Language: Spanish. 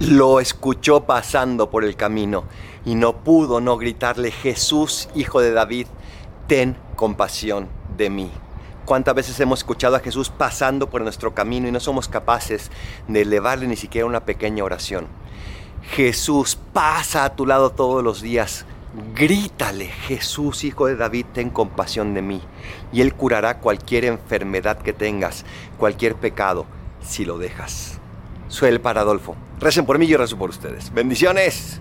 lo escuchó pasando por el camino y no pudo no gritarle, Jesús, hijo de David, ten compasión de mí. ¿Cuántas veces hemos escuchado a Jesús pasando por nuestro camino y no somos capaces de elevarle ni siquiera una pequeña oración? Jesús pasa a tu lado todos los días. Grítale, Jesús, hijo de David, ten compasión de mí. Y Él curará cualquier enfermedad que tengas, cualquier pecado, si lo dejas. Soy el Paradolfo. Recen por mí y yo rezo por ustedes. Bendiciones.